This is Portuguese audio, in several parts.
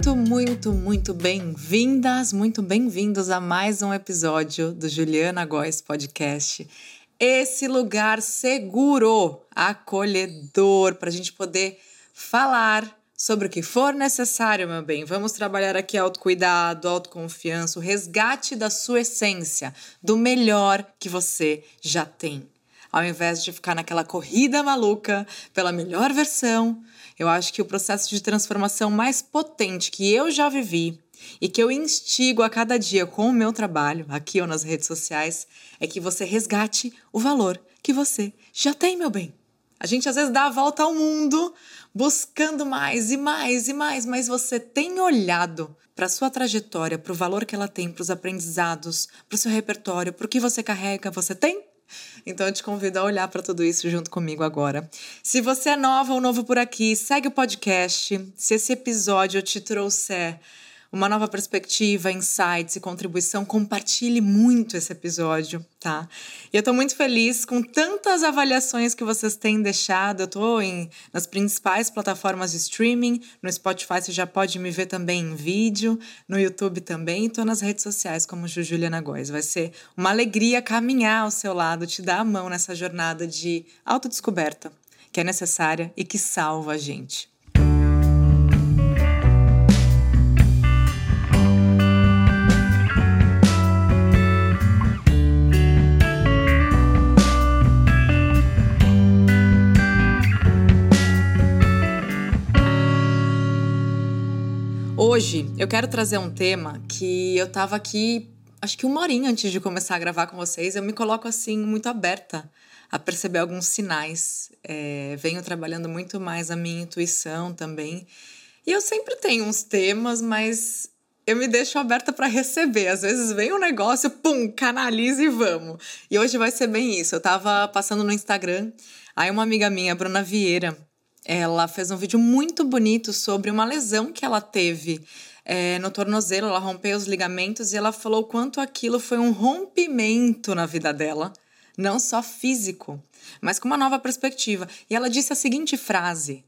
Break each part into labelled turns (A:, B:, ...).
A: muito, muito, muito bem-vindas, muito bem-vindos a mais um episódio do Juliana Góes Podcast. Esse lugar seguro, acolhedor, para a gente poder falar sobre o que for necessário, meu bem. Vamos trabalhar aqui autocuidado, autoconfiança, o resgate da sua essência, do melhor que você já tem. Ao invés de ficar naquela corrida maluca pela melhor versão, eu acho que o processo de transformação mais potente que eu já vivi e que eu instigo a cada dia com o meu trabalho, aqui ou nas redes sociais, é que você resgate o valor que você já tem, meu bem. A gente às vezes dá a volta ao mundo buscando mais e mais e mais, mas você tem olhado para sua trajetória, para o valor que ela tem, para os aprendizados, para o seu repertório, para o que você carrega, você tem? Então eu te convido a olhar para tudo isso junto comigo agora. Se você é nova ou novo por aqui, segue o podcast. Se esse episódio te trouxer uma nova perspectiva, insights e contribuição, compartilhe muito esse episódio, tá? E eu tô muito feliz com tantas avaliações que vocês têm deixado. Eu tô em, nas principais plataformas de streaming, no Spotify você já pode me ver também em vídeo, no YouTube também, e tô nas redes sociais como Juliana Góes. Vai ser uma alegria caminhar ao seu lado, te dar a mão nessa jornada de autodescoberta que é necessária e que salva a gente. Eu quero trazer um tema que eu tava aqui, acho que uma horinha antes de começar a gravar com vocês, eu me coloco assim muito aberta a perceber alguns sinais. É, venho trabalhando muito mais a minha intuição também. E eu sempre tenho uns temas, mas eu me deixo aberta para receber. Às vezes vem um negócio, pum, canaliza e vamos. E hoje vai ser bem isso. Eu tava passando no Instagram, aí uma amiga minha, Bruna Vieira, ela fez um vídeo muito bonito sobre uma lesão que ela teve é, no tornozelo. Ela rompeu os ligamentos e ela falou quanto aquilo foi um rompimento na vida dela, não só físico, mas com uma nova perspectiva. E ela disse a seguinte frase: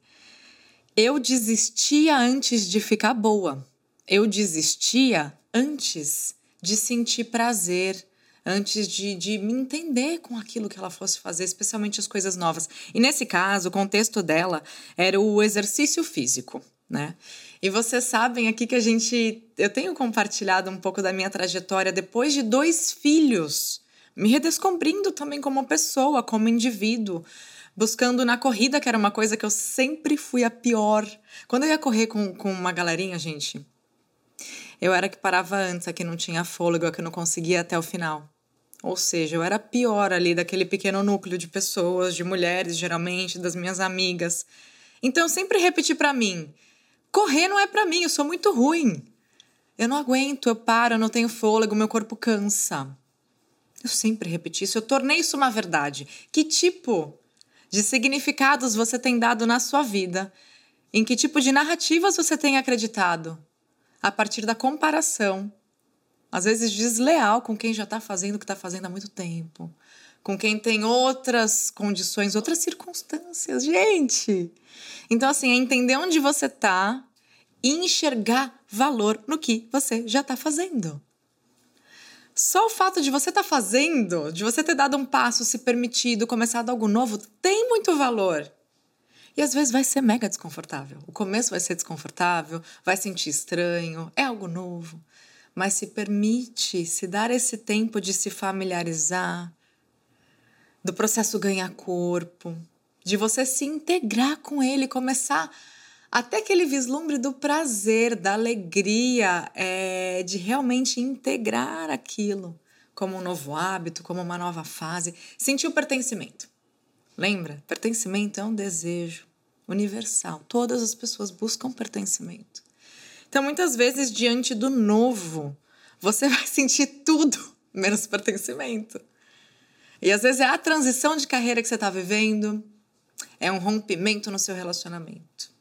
A: Eu desistia antes de ficar boa. Eu desistia antes de sentir prazer, antes de, de me entender com aquilo que ela fosse fazer, especialmente as coisas novas. E nesse caso, o contexto dela era o exercício físico, né? E vocês sabem aqui que a gente. Eu tenho compartilhado um pouco da minha trajetória depois de dois filhos, me redescobrindo também como pessoa, como indivíduo buscando na corrida, que era uma coisa que eu sempre fui a pior. Quando eu ia correr com, com uma galerinha, gente, eu era que parava antes, a que não tinha fôlego, a que não conseguia até o final. Ou seja, eu era pior ali daquele pequeno núcleo de pessoas, de mulheres, geralmente, das minhas amigas. Então eu sempre repeti para mim: correr não é para mim, eu sou muito ruim. Eu não aguento, eu paro, eu não tenho fôlego, meu corpo cansa. Eu sempre repeti isso, eu tornei isso uma verdade. Que tipo de significados você tem dado na sua vida? Em que tipo de narrativas você tem acreditado? A partir da comparação às vezes desleal com quem já está fazendo o que está fazendo há muito tempo, com quem tem outras condições, outras circunstâncias. Gente! Então, assim, é entender onde você está e enxergar valor no que você já está fazendo. Só o fato de você estar tá fazendo, de você ter dado um passo, se permitido, começado algo novo, tem muito valor. E às vezes vai ser mega desconfortável. O começo vai ser desconfortável, vai sentir estranho, é algo novo mas se permite se dar esse tempo de se familiarizar, do processo ganhar corpo, de você se integrar com ele, começar até aquele vislumbre do prazer, da alegria, é, de realmente integrar aquilo como um novo hábito, como uma nova fase, sentir o pertencimento. Lembra? Pertencimento é um desejo universal. Todas as pessoas buscam pertencimento. Então, muitas vezes, diante do novo, você vai sentir tudo menos pertencimento. E às vezes é a transição de carreira que você está vivendo, é um rompimento no seu relacionamento,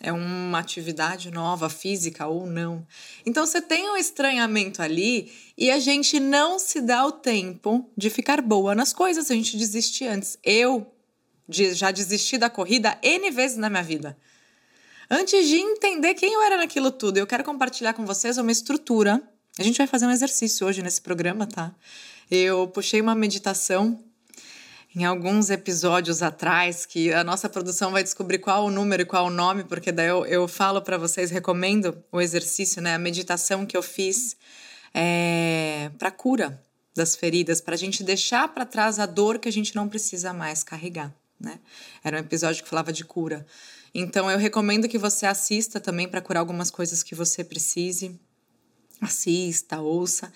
A: é uma atividade nova, física ou não. Então você tem um estranhamento ali e a gente não se dá o tempo de ficar boa nas coisas, a gente desiste antes. Eu já desisti da corrida N vezes na minha vida Antes de entender quem eu era naquilo tudo, eu quero compartilhar com vocês uma estrutura. A gente vai fazer um exercício hoje nesse programa, tá? Eu puxei uma meditação em alguns episódios atrás, que a nossa produção vai descobrir qual o número e qual o nome, porque daí eu, eu falo para vocês, recomendo o exercício, né? A meditação que eu fiz é, para cura das feridas, para a gente deixar para trás a dor que a gente não precisa mais carregar, né? Era um episódio que falava de cura. Então eu recomendo que você assista também para curar algumas coisas que você precise. Assista, ouça.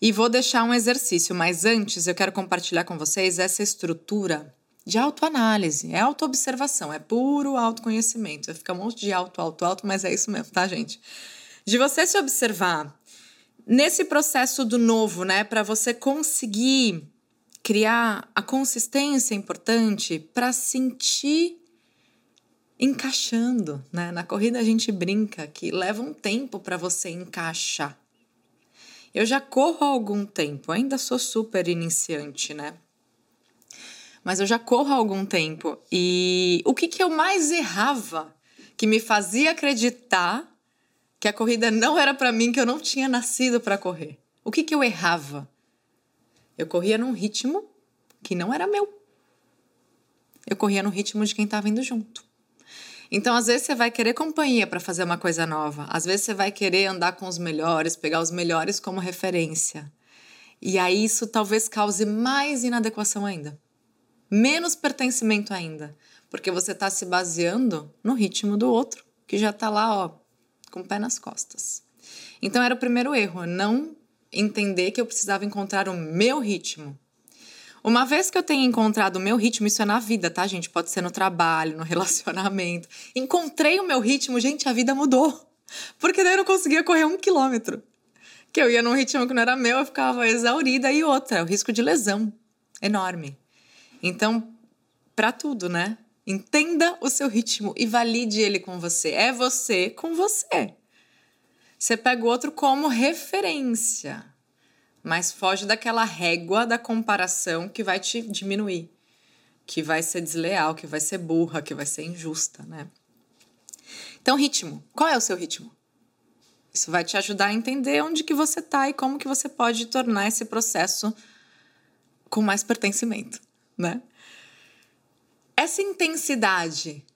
A: E vou deixar um exercício, mas antes eu quero compartilhar com vocês essa estrutura de autoanálise, é autoobservação, é puro autoconhecimento. Fica um monte de auto, auto, auto, mas é isso mesmo, tá, gente? De você se observar nesse processo do novo, né, para você conseguir criar a consistência importante para sentir encaixando, né? Na corrida a gente brinca que leva um tempo para você encaixar. Eu já corro há algum tempo, ainda sou super iniciante, né? Mas eu já corro há algum tempo. E o que, que eu mais errava que me fazia acreditar que a corrida não era para mim, que eu não tinha nascido para correr? O que, que eu errava? Eu corria num ritmo que não era meu. Eu corria no ritmo de quem estava indo junto. Então, às vezes, você vai querer companhia para fazer uma coisa nova. Às vezes, você vai querer andar com os melhores, pegar os melhores como referência. E aí, isso talvez cause mais inadequação ainda. Menos pertencimento ainda. Porque você está se baseando no ritmo do outro, que já está lá, ó, com o pé nas costas. Então, era o primeiro erro, não entender que eu precisava encontrar o meu ritmo. Uma vez que eu tenha encontrado o meu ritmo, isso é na vida, tá, gente? Pode ser no trabalho, no relacionamento. Encontrei o meu ritmo, gente, a vida mudou. Porque daí eu não conseguia correr um quilômetro. Que eu ia num ritmo que não era meu, eu ficava exaurida. E outra, o risco de lesão enorme. Então, para tudo, né? Entenda o seu ritmo e valide ele com você. É você com você. Você pega o outro como referência mas foge daquela régua da comparação que vai te diminuir, que vai ser desleal, que vai ser burra, que vai ser injusta, né? Então, ritmo. Qual é o seu ritmo? Isso vai te ajudar a entender onde que você tá e como que você pode tornar esse processo com mais pertencimento, né? Essa intensidade,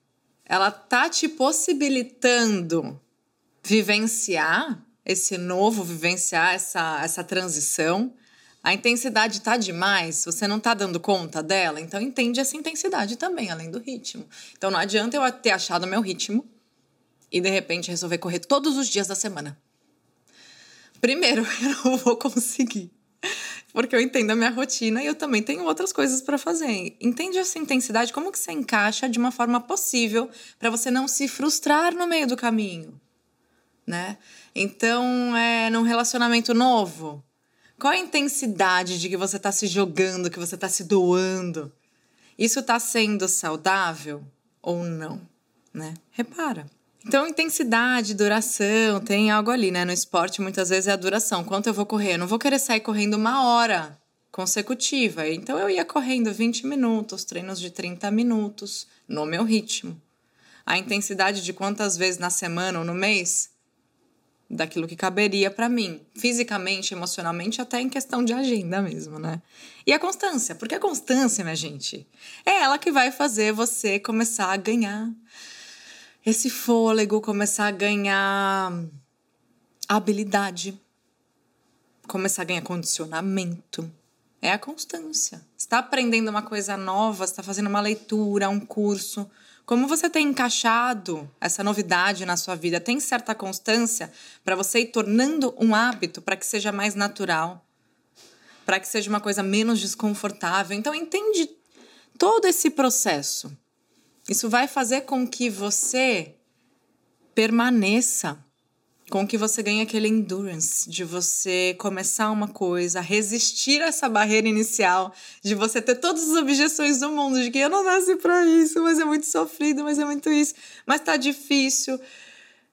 A: ela tá te possibilitando vivenciar esse novo, vivenciar essa, essa transição. A intensidade está demais, você não está dando conta dela, então entende essa intensidade também, além do ritmo. Então não adianta eu ter achado meu ritmo e de repente resolver correr todos os dias da semana. Primeiro, eu não vou conseguir, porque eu entendo a minha rotina e eu também tenho outras coisas para fazer. Entende essa intensidade, como que você encaixa de uma forma possível para você não se frustrar no meio do caminho, né? Então, é num relacionamento novo, qual a intensidade de que você está se jogando, que você está se doando? Isso está sendo saudável ou não, né? Repara. Então, intensidade, duração, tem algo ali, né? No esporte, muitas vezes é a duração. Quanto eu vou correr? Eu não vou querer sair correndo uma hora consecutiva. Então, eu ia correndo 20 minutos, treinos de 30 minutos, no meu ritmo. A intensidade de quantas vezes na semana ou no mês? Daquilo que caberia para mim, fisicamente, emocionalmente, até em questão de agenda mesmo, né? E a constância, porque a constância, minha gente, é ela que vai fazer você começar a ganhar esse fôlego, começar a ganhar habilidade, começar a ganhar condicionamento. É a constância. Está aprendendo uma coisa nova, está fazendo uma leitura, um curso, como você tem encaixado essa novidade na sua vida? Tem certa constância para você ir tornando um hábito para que seja mais natural, para que seja uma coisa menos desconfortável? Então, entende todo esse processo. Isso vai fazer com que você permaneça com que você ganhe aquele endurance de você começar uma coisa, resistir a essa barreira inicial, de você ter todas as objeções do mundo, de que eu não nasci para isso, mas é muito sofrido, mas é muito isso, mas tá difícil,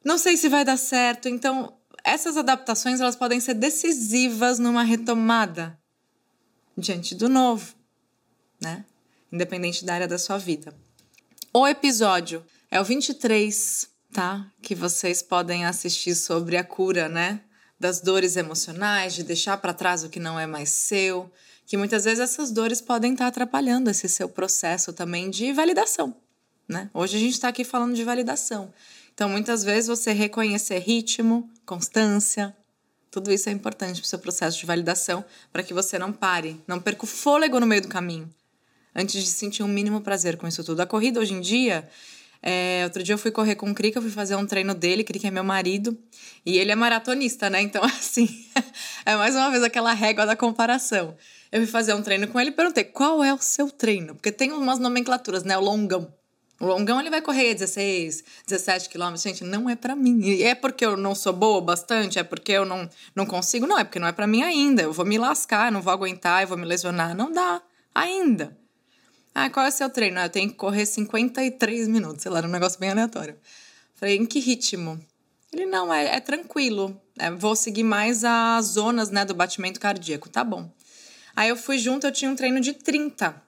A: não sei se vai dar certo. Então, essas adaptações elas podem ser decisivas numa retomada diante do novo, né? Independente da área da sua vida. O episódio é o 23 tá? Que vocês podem assistir sobre a cura, né? Das dores emocionais, de deixar para trás o que não é mais seu, que muitas vezes essas dores podem estar tá atrapalhando esse seu processo também de validação, né? Hoje a gente está aqui falando de validação. Então, muitas vezes você reconhecer ritmo, constância, tudo isso é importante para o seu processo de validação, para que você não pare, não perca o fôlego no meio do caminho, antes de sentir um mínimo prazer com isso tudo. A corrida hoje em dia, é, outro dia eu fui correr com o Krika, fui fazer um treino dele, Krika é meu marido, e ele é maratonista, né? Então, assim, é mais uma vez aquela régua da comparação. Eu fui fazer um treino com ele e perguntei qual é o seu treino, porque tem umas nomenclaturas, né? O longão. O longão ele vai correr 16, 17 quilômetros. Gente, não é para mim. E é porque eu não sou boa bastante? É porque eu não, não consigo? Não, é porque não é para mim ainda. Eu vou me lascar, não vou aguentar, eu vou me lesionar. Não dá. Ainda. Ah, qual é o seu treino? Ah, eu tenho que correr 53 minutos. Sei lá, era um negócio bem aleatório. Falei, em que ritmo? Ele, não, é, é tranquilo. É, vou seguir mais as zonas né, do batimento cardíaco. Tá bom. Aí eu fui junto, eu tinha um treino de 30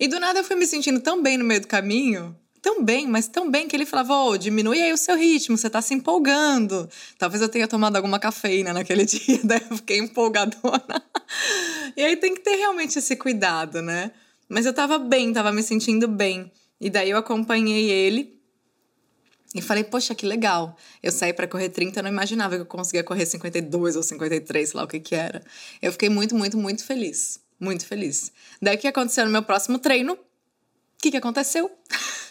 A: e do nada eu fui me sentindo tão bem no meio do caminho, tão bem, mas tão bem que ele falava: Ô, oh, diminui aí o seu ritmo, você tá se empolgando. Talvez eu tenha tomado alguma cafeína naquele dia, daí eu fiquei empolgadona. e aí tem que ter realmente esse cuidado, né? Mas eu tava bem, tava me sentindo bem. E daí eu acompanhei ele e falei, poxa, que legal. Eu saí para correr 30, eu não imaginava que eu conseguia correr 52 ou 53, sei lá o que que era. Eu fiquei muito, muito, muito feliz muito feliz. Daí o que aconteceu no meu próximo treino? O que, que aconteceu?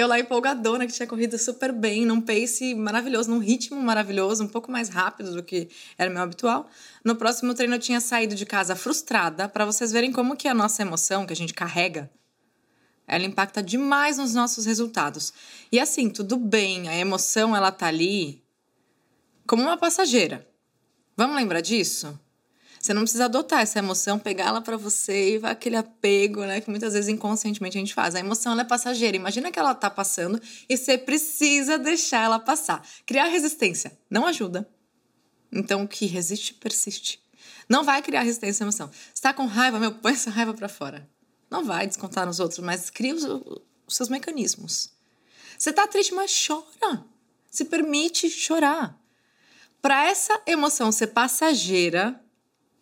A: Eu lá empolgadona, que tinha corrido super bem, num pace maravilhoso, num ritmo maravilhoso, um pouco mais rápido do que era meu habitual. No próximo treino eu tinha saído de casa frustrada, para vocês verem como que a nossa emoção, que a gente carrega, ela impacta demais nos nossos resultados. E assim, tudo bem, a emoção ela tá ali como uma passageira. Vamos lembrar disso? Você não precisa adotar essa emoção, pegá-la para você e vai aquele apego, né? Que muitas vezes inconscientemente a gente faz. A emoção é passageira. Imagina que ela tá passando e você precisa deixar ela passar. Criar resistência não ajuda. Então, o que resiste, persiste. Não vai criar resistência à emoção. Você tá com raiva, meu, põe essa raiva para fora. Não vai descontar nos outros, mas cria os, os seus mecanismos. Você tá triste, mas chora. Se permite chorar. Para essa emoção ser passageira,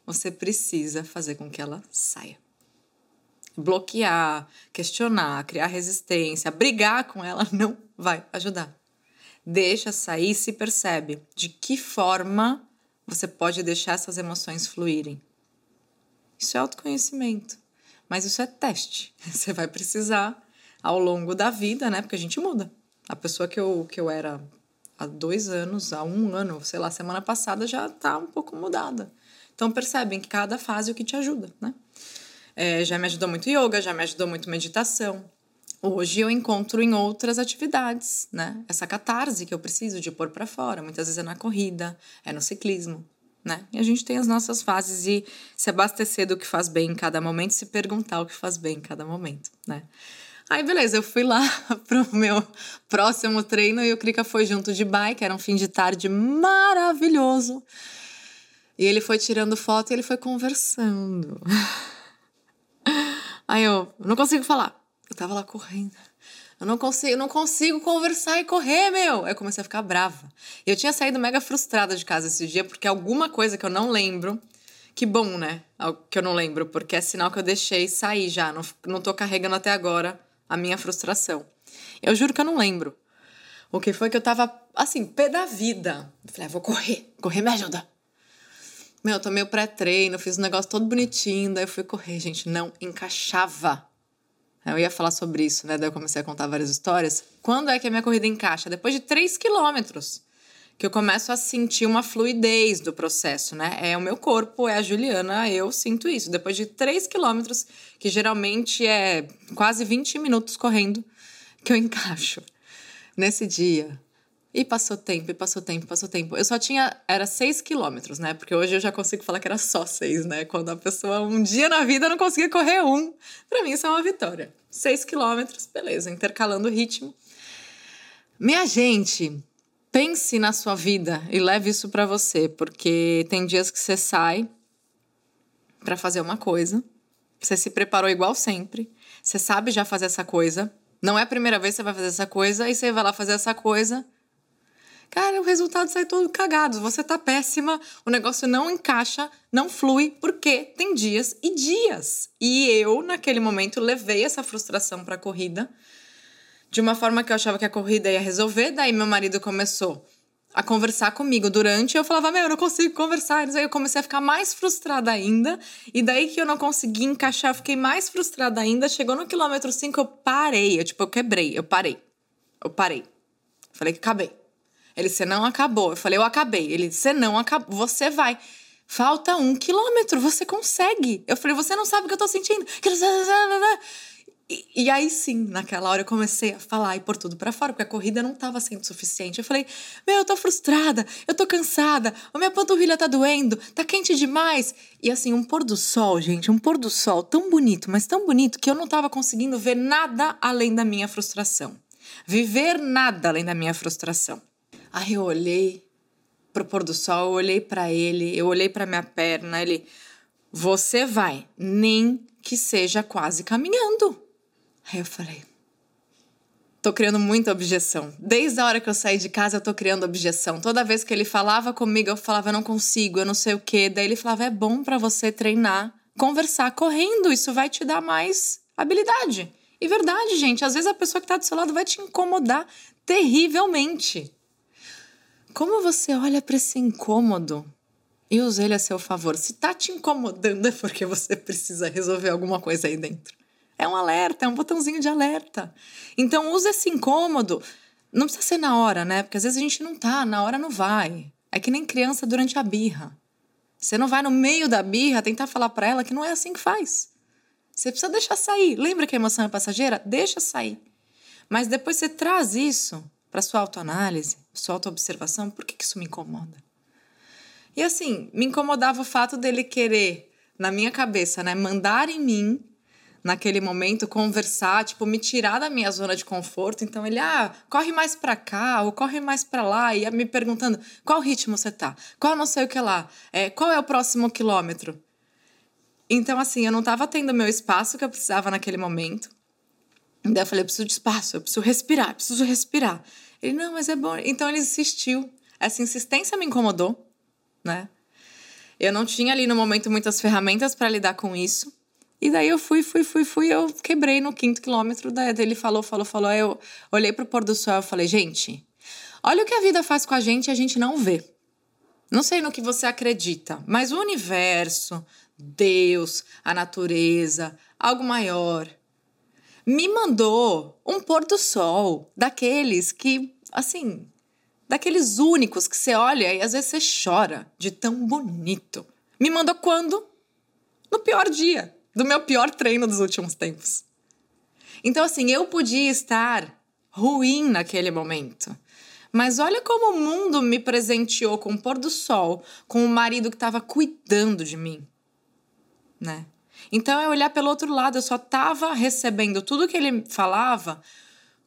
A: você precisa fazer com que ela saia. Bloquear, questionar, criar resistência, brigar com ela não vai ajudar. Deixa sair e se percebe de que forma você pode deixar essas emoções fluírem. Isso é autoconhecimento, mas isso é teste. Você vai precisar ao longo da vida, né? Porque a gente muda. A pessoa que eu, que eu era há dois anos, há um ano, sei lá, semana passada já tá um pouco mudada. Então percebem que cada fase é o que te ajuda, né? É, já me ajudou muito yoga, já me ajudou muito meditação. Hoje eu encontro em outras atividades, né? Essa catarse que eu preciso de pôr para fora. Muitas vezes é na corrida, é no ciclismo, né? E a gente tem as nossas fases e se abastecer do que faz bem em cada momento, se perguntar o que faz bem em cada momento, né? Aí, beleza, eu fui lá pro meu próximo treino e o Krika foi junto de bike, era um fim de tarde maravilhoso. E ele foi tirando foto e ele foi conversando. Aí eu não consigo falar. Eu tava lá correndo. Eu não consigo, não consigo conversar e correr, meu. Eu comecei a ficar brava. Eu tinha saído mega frustrada de casa esse dia porque alguma coisa que eu não lembro. Que bom, né? Que eu não lembro, porque é sinal que eu deixei sair já. Não, não tô carregando até agora a minha frustração. Eu juro que eu não lembro. O que foi que eu tava, assim, pé da vida. Eu falei, ah, vou correr. Correr me ajuda. Meu, eu tomei o pré-treino, fiz um negócio todo bonitinho, daí eu fui correr, gente, não encaixava. Eu ia falar sobre isso, né? Daí eu comecei a contar várias histórias. Quando é que a minha corrida encaixa? Depois de 3 quilômetros, que eu começo a sentir uma fluidez do processo, né? É o meu corpo, é a Juliana, eu sinto isso. Depois de 3 quilômetros, que geralmente é quase 20 minutos correndo, que eu encaixo. Nesse dia, e passou tempo, e passou tempo, passou tempo. Eu só tinha. Era seis quilômetros, né? Porque hoje eu já consigo falar que era só seis, né? Quando a pessoa um dia na vida não conseguia correr um. Pra mim isso é uma vitória. Seis quilômetros, beleza, intercalando o ritmo. Minha gente, pense na sua vida e leve isso para você, porque tem dias que você sai para fazer uma coisa, você se preparou igual sempre, você sabe já fazer essa coisa, não é a primeira vez que você vai fazer essa coisa, e você vai lá fazer essa coisa Cara, o resultado sai todo cagado. Você tá péssima, o negócio não encaixa, não flui, porque tem dias e dias. E eu, naquele momento, levei essa frustração pra corrida de uma forma que eu achava que a corrida ia resolver. Daí meu marido começou a conversar comigo durante. Eu falava, meu, eu não consigo conversar. Aí eu comecei a ficar mais frustrada ainda. E daí que eu não consegui encaixar, eu fiquei mais frustrada ainda. Chegou no quilômetro 5, eu parei. Eu, tipo, eu quebrei, eu parei. Eu parei. Falei que acabei. Ele, você não acabou. Eu falei, eu acabei. Ele, você não acabou. Você vai. Falta um quilômetro, você consegue. Eu falei, você não sabe o que eu tô sentindo. E, e, aí sim, naquela hora eu comecei a falar e pôr tudo para fora, porque a corrida não estava sendo suficiente. Eu falei: Meu, eu tô frustrada, eu tô cansada, a minha panturrilha tá doendo, tá quente demais. E assim, um pôr do sol, gente, um pôr do sol tão bonito, mas tão bonito que eu não estava conseguindo ver nada além da minha frustração. Viver nada além da minha frustração. Aí eu olhei pro pôr do sol, eu olhei para ele, eu olhei para minha perna, ele: Você vai, nem que seja quase caminhando. Aí eu falei, tô criando muita objeção. Desde a hora que eu saí de casa, eu tô criando objeção. Toda vez que ele falava comigo, eu falava, eu não consigo, eu não sei o quê. Daí ele falava, é bom para você treinar, conversar correndo, isso vai te dar mais habilidade. E verdade, gente, às vezes a pessoa que tá do seu lado vai te incomodar terrivelmente. Como você olha para esse incômodo e usa ele a seu favor? Se tá te incomodando é porque você precisa resolver alguma coisa aí dentro. É um alerta, é um botãozinho de alerta. Então, use esse incômodo. Não precisa ser na hora, né? Porque às vezes a gente não tá, na hora não vai. É que nem criança durante a birra. Você não vai no meio da birra tentar falar para ela que não é assim que faz. Você precisa deixar sair. Lembra que a emoção é passageira? Deixa sair. Mas depois você traz isso para sua autoanálise, sua autoobservação. Por que, isso me incomoda? E assim, me incomodava o fato dele querer, na minha cabeça, né, mandar em mim naquele momento conversar, tipo, me tirar da minha zona de conforto. Então ele, ah, corre mais para cá ou corre mais para lá, e ia me perguntando qual ritmo você tá, qual não sei o que lá, é, qual é o próximo quilômetro. Então, assim, eu não tava tendo meu espaço que eu precisava naquele momento. Daí eu falei, eu preciso de espaço, eu preciso respirar, preciso respirar. Ele, não, mas é bom. Então ele insistiu. Essa insistência me incomodou, né? Eu não tinha ali no momento muitas ferramentas para lidar com isso. E daí eu fui, fui, fui, fui, eu quebrei no quinto quilômetro. Daí ele falou, falou, falou. Aí eu olhei pro pôr do sol e falei, gente, olha o que a vida faz com a gente e a gente não vê. Não sei no que você acredita, mas o universo, Deus, a natureza, algo maior, me mandou um pôr do sol daqueles que, assim, daqueles únicos que você olha e às vezes você chora de tão bonito. Me mandou quando? No pior dia do meu pior treino dos últimos tempos. Então, assim, eu podia estar ruim naquele momento. Mas olha como o mundo me presenteou com o pôr do sol, com o marido que estava cuidando de mim, né? Então, eu olhar pelo outro lado, eu só estava recebendo tudo que ele falava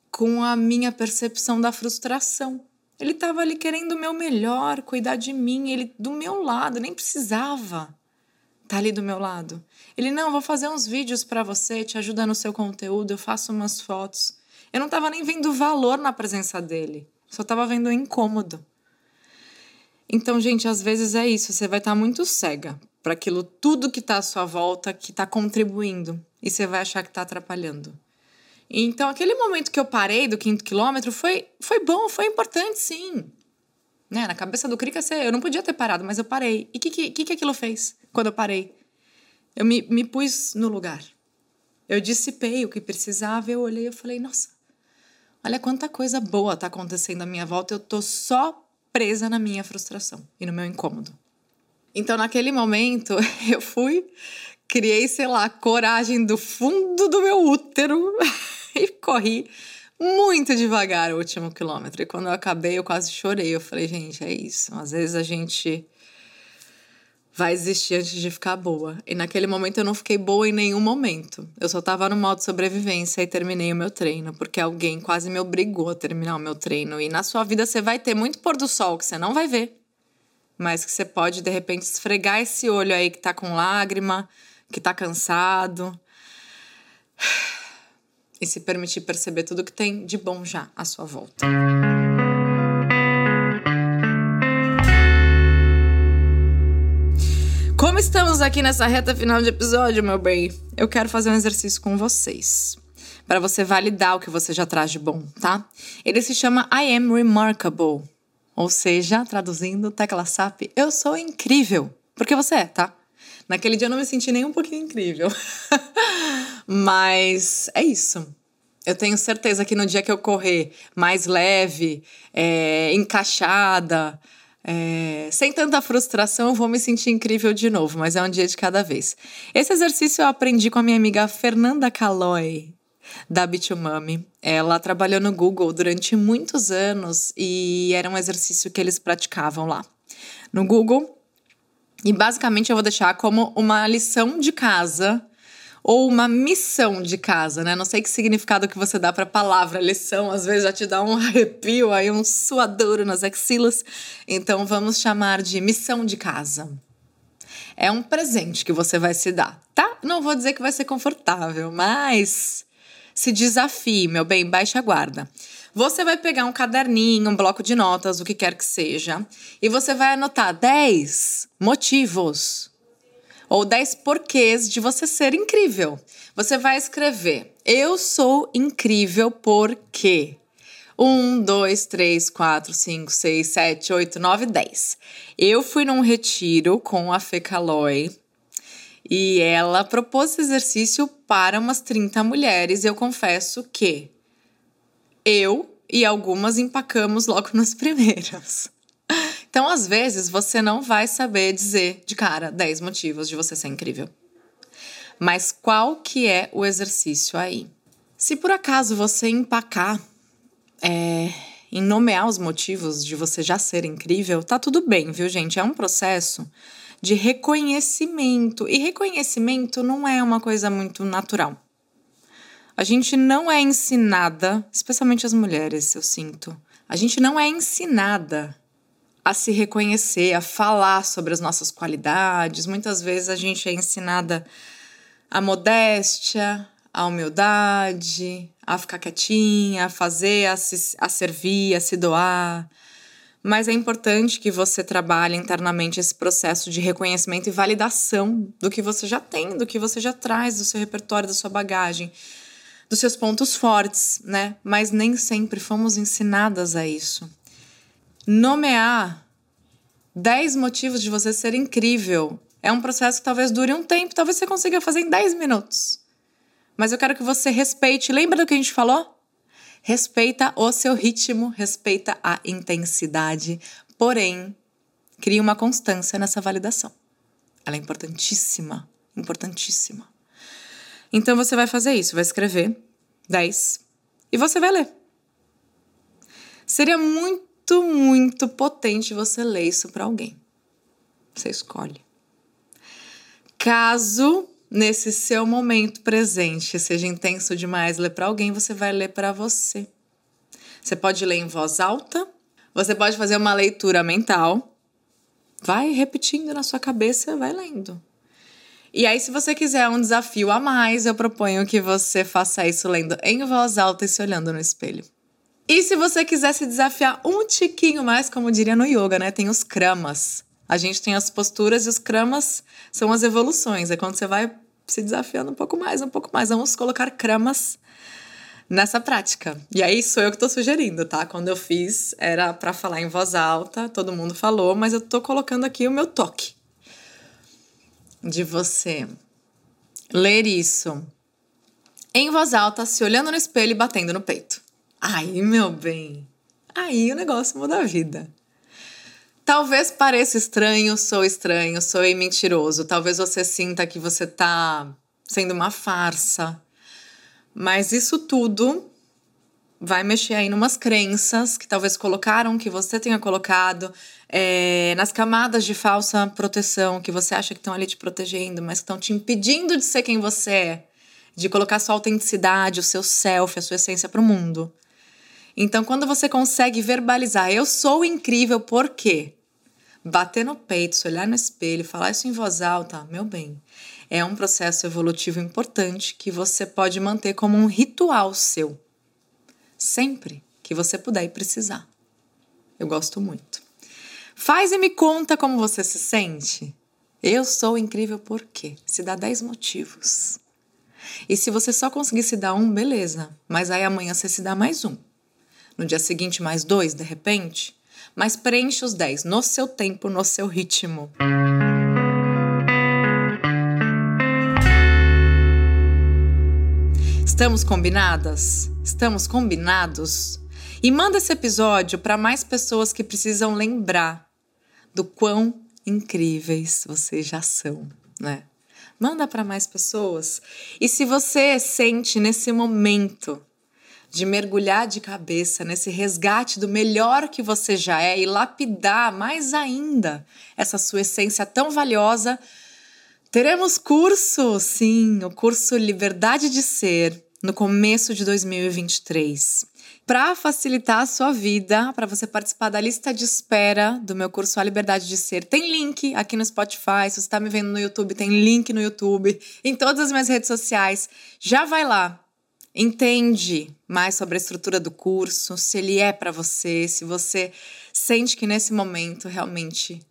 A: com a minha percepção da frustração. Ele estava ali querendo o meu melhor, cuidar de mim, ele do meu lado, nem precisava tá ali do meu lado. Ele, não, vou fazer uns vídeos para você, te ajuda no seu conteúdo, eu faço umas fotos. Eu não tava nem vendo valor na presença dele, só tava vendo incômodo. Então, gente, às vezes é isso, você vai estar tá muito cega para aquilo tudo que tá à sua volta, que tá contribuindo, e você vai achar que tá atrapalhando. Então, aquele momento que eu parei do quinto quilômetro foi, foi bom, foi importante, sim. Né? Na cabeça do Krika, eu não podia ter parado, mas eu parei. E o que, que, que aquilo fez quando eu parei? Eu me, me pus no lugar. Eu dissipei o que precisava, eu olhei e falei, nossa, olha quanta coisa boa está acontecendo à minha volta, eu tô só presa na minha frustração e no meu incômodo. Então, naquele momento, eu fui, criei, sei lá, coragem do fundo do meu útero e corri muito devagar o último quilômetro. E quando eu acabei, eu quase chorei. Eu falei, gente, é isso. Às vezes a gente vai existir antes de ficar boa. E naquele momento eu não fiquei boa em nenhum momento. Eu só tava no modo sobrevivência e terminei o meu treino, porque alguém quase me obrigou a terminar o meu treino. E na sua vida você vai ter muito pôr do sol que você não vai ver, mas que você pode, de repente, esfregar esse olho aí que tá com lágrima, que tá cansado. E se permitir perceber tudo que tem de bom já à sua volta. Como estamos aqui nessa reta final de episódio, meu bem, eu quero fazer um exercício com vocês para você validar o que você já traz de bom, tá? Ele se chama I Am Remarkable. Ou seja, traduzindo, tecla SAP, eu sou incrível. Porque você é, tá? Naquele dia eu não me senti nem um pouquinho incrível. Mas é isso. Eu tenho certeza que no dia que eu correr mais leve, é, encaixada, é, sem tanta frustração, eu vou me sentir incrível de novo, mas é um dia de cada vez. Esse exercício eu aprendi com a minha amiga Fernanda Caloi, da Bitumami. Ela trabalhou no Google durante muitos anos e era um exercício que eles praticavam lá no Google. E basicamente eu vou deixar como uma lição de casa ou uma missão de casa, né? Não sei que significado que você dá para a palavra lição, às vezes já te dá um arrepio aí, um suadouro nas axilas. Então vamos chamar de missão de casa. É um presente que você vai se dar, tá? Não vou dizer que vai ser confortável, mas se desafie, meu bem, baixe a guarda. Você vai pegar um caderninho, um bloco de notas, o que quer que seja, e você vai anotar 10 motivos ou 10 porquês de você ser incrível. Você vai escrever: Eu sou incrível porque. 1, 2, 3, 4, 5, 6, 7, 8, 9, 10. Eu fui num retiro com a Fê Calói e ela propôs esse exercício para umas 30 mulheres. E eu confesso que eu e algumas empacamos logo nas primeiras. Então, às vezes, você não vai saber dizer de cara 10 motivos de você ser incrível. Mas qual que é o exercício aí? Se por acaso você empacar é, em nomear os motivos de você já ser incrível, tá tudo bem, viu, gente? É um processo de reconhecimento. E reconhecimento não é uma coisa muito natural. A gente não é ensinada, especialmente as mulheres, eu sinto. A gente não é ensinada a se reconhecer, a falar sobre as nossas qualidades. Muitas vezes a gente é ensinada a modéstia, a humildade, a ficar quietinha, a fazer, a, se, a servir, a se doar. Mas é importante que você trabalhe internamente esse processo de reconhecimento e validação do que você já tem, do que você já traz, do seu repertório, da sua bagagem, dos seus pontos fortes, né? Mas nem sempre fomos ensinadas a isso nomear 10 motivos de você ser incrível é um processo que talvez dure um tempo, talvez você consiga fazer em 10 minutos. Mas eu quero que você respeite. Lembra do que a gente falou? Respeita o seu ritmo, respeita a intensidade, porém, crie uma constância nessa validação. Ela é importantíssima, importantíssima. Então você vai fazer isso, vai escrever 10 e você vai ler. Seria muito, muito potente você ler isso para alguém. Você escolhe. Caso nesse seu momento presente seja intenso demais ler para alguém, você vai ler para você. Você pode ler em voz alta, você pode fazer uma leitura mental. Vai repetindo na sua cabeça, vai lendo. E aí, se você quiser um desafio a mais, eu proponho que você faça isso lendo em voz alta e se olhando no espelho. E se você quiser se desafiar um tiquinho mais, como diria no yoga, né? Tem os kramas. A gente tem as posturas e os kramas são as evoluções. É quando você vai se desafiando um pouco mais, um pouco mais. Vamos colocar kramas nessa prática. E aí sou eu que estou sugerindo, tá? Quando eu fiz era para falar em voz alta, todo mundo falou, mas eu tô colocando aqui o meu toque de você ler isso em voz alta, se olhando no espelho e batendo no peito. Aí, meu bem, aí o negócio muda a vida. Talvez pareça estranho, sou estranho, sou mentiroso. Talvez você sinta que você tá sendo uma farsa. Mas isso tudo vai mexer aí numas crenças que talvez colocaram, que você tenha colocado, é, nas camadas de falsa proteção que você acha que estão ali te protegendo, mas que estão te impedindo de ser quem você é, de colocar sua autenticidade, o seu self, a sua essência para o mundo. Então, quando você consegue verbalizar, eu sou incrível, por quê? Bater no peito, se olhar no espelho, falar isso em voz alta, meu bem, é um processo evolutivo importante que você pode manter como um ritual seu. Sempre que você puder e precisar. Eu gosto muito. Faz e me conta como você se sente. Eu sou incrível por quê? Se dá 10 motivos. E se você só conseguir se dar um, beleza. Mas aí amanhã você se dá mais um. No dia seguinte, mais dois, de repente. Mas preenche os 10 no seu tempo, no seu ritmo. Estamos combinadas? Estamos combinados? E manda esse episódio para mais pessoas que precisam lembrar do quão incríveis vocês já são, né? Manda para mais pessoas. E se você sente nesse momento de mergulhar de cabeça nesse resgate do melhor que você já é e lapidar mais ainda essa sua essência tão valiosa, teremos curso, sim, o curso Liberdade de Ser, no começo de 2023 para facilitar a sua vida, para você participar da lista de espera do meu curso A Liberdade de Ser. Tem link aqui no Spotify, se você está me vendo no YouTube, tem link no YouTube, em todas as minhas redes sociais. Já vai lá. Entende mais sobre a estrutura do curso, se ele é para você, se você sente que nesse momento realmente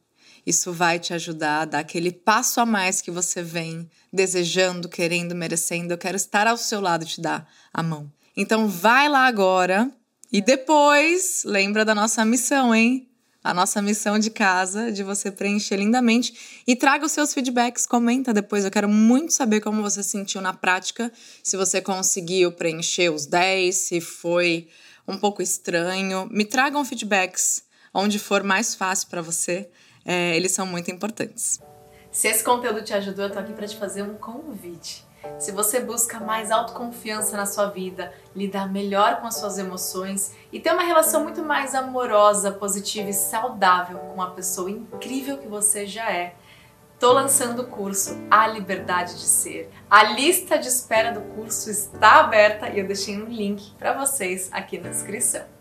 A: isso vai te ajudar a dar aquele passo a mais que você vem desejando, querendo, merecendo. Eu quero estar ao seu lado e te dar a mão. Então vai lá agora e depois lembra da nossa missão, hein? A nossa missão de casa, de você preencher lindamente e traga os seus feedbacks, comenta depois. Eu quero muito saber como você sentiu na prática, se você conseguiu preencher os 10, se foi um pouco estranho. Me tragam feedbacks onde for mais fácil para você, é, eles são muito importantes. Se esse conteúdo te ajudou, eu tô aqui para te fazer um convite. Se você busca mais autoconfiança na sua vida, lidar melhor com as suas emoções e ter uma relação muito mais amorosa, positiva e saudável com a pessoa incrível que você já é, Estou lançando o curso A Liberdade de Ser. A lista de espera do curso está aberta e eu deixei um link para vocês aqui na descrição.